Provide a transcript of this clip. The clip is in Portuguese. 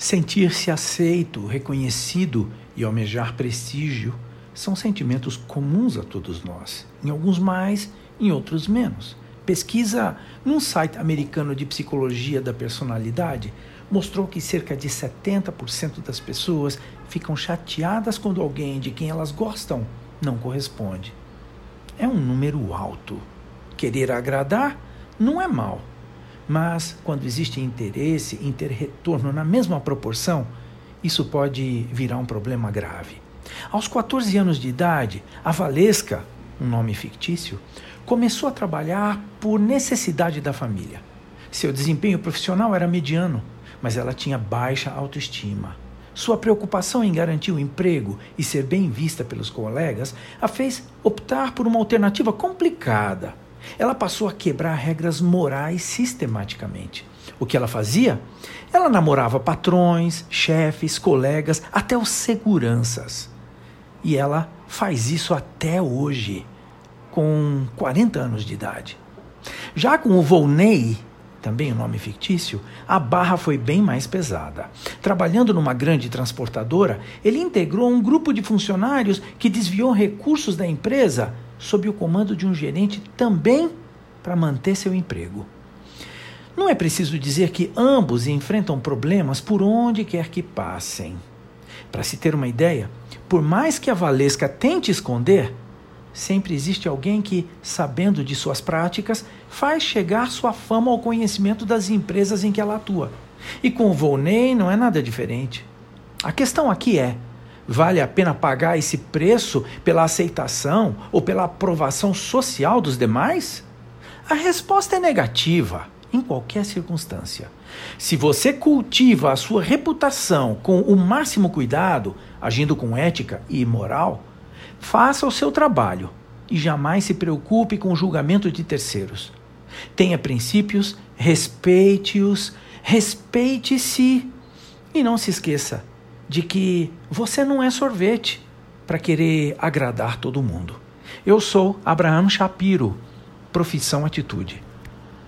Sentir-se aceito, reconhecido e almejar prestígio são sentimentos comuns a todos nós, em alguns mais, em outros menos. Pesquisa num site americano de psicologia da personalidade mostrou que cerca de 70% das pessoas ficam chateadas quando alguém de quem elas gostam não corresponde. É um número alto. Querer agradar não é mal, mas quando existe interesse em ter retorno na mesma proporção, isso pode virar um problema grave. Aos 14 anos de idade, a Valesca, um nome fictício, começou a trabalhar por necessidade da família. Seu desempenho profissional era mediano, mas ela tinha baixa autoestima. Sua preocupação em garantir o emprego e ser bem vista pelos colegas a fez optar por uma alternativa complicada ela passou a quebrar regras morais sistematicamente. O que ela fazia? Ela namorava patrões, chefes, colegas, até os seguranças. E ela faz isso até hoje, com 40 anos de idade. Já com o Volney, também um nome fictício, a barra foi bem mais pesada. Trabalhando numa grande transportadora, ele integrou um grupo de funcionários que desviou recursos da empresa sob o comando de um gerente também para manter seu emprego. Não é preciso dizer que ambos enfrentam problemas por onde quer que passem. Para se ter uma ideia, por mais que a Valesca tente esconder, sempre existe alguém que, sabendo de suas práticas, faz chegar sua fama ao conhecimento das empresas em que ela atua. E com o Volney não é nada diferente. A questão aqui é: Vale a pena pagar esse preço pela aceitação ou pela aprovação social dos demais? A resposta é negativa, em qualquer circunstância. Se você cultiva a sua reputação com o máximo cuidado, agindo com ética e moral, faça o seu trabalho e jamais se preocupe com o julgamento de terceiros. Tenha princípios, respeite-os, respeite-se e não se esqueça de que você não é sorvete para querer agradar todo mundo. Eu sou Abraham Shapiro, profissão atitude.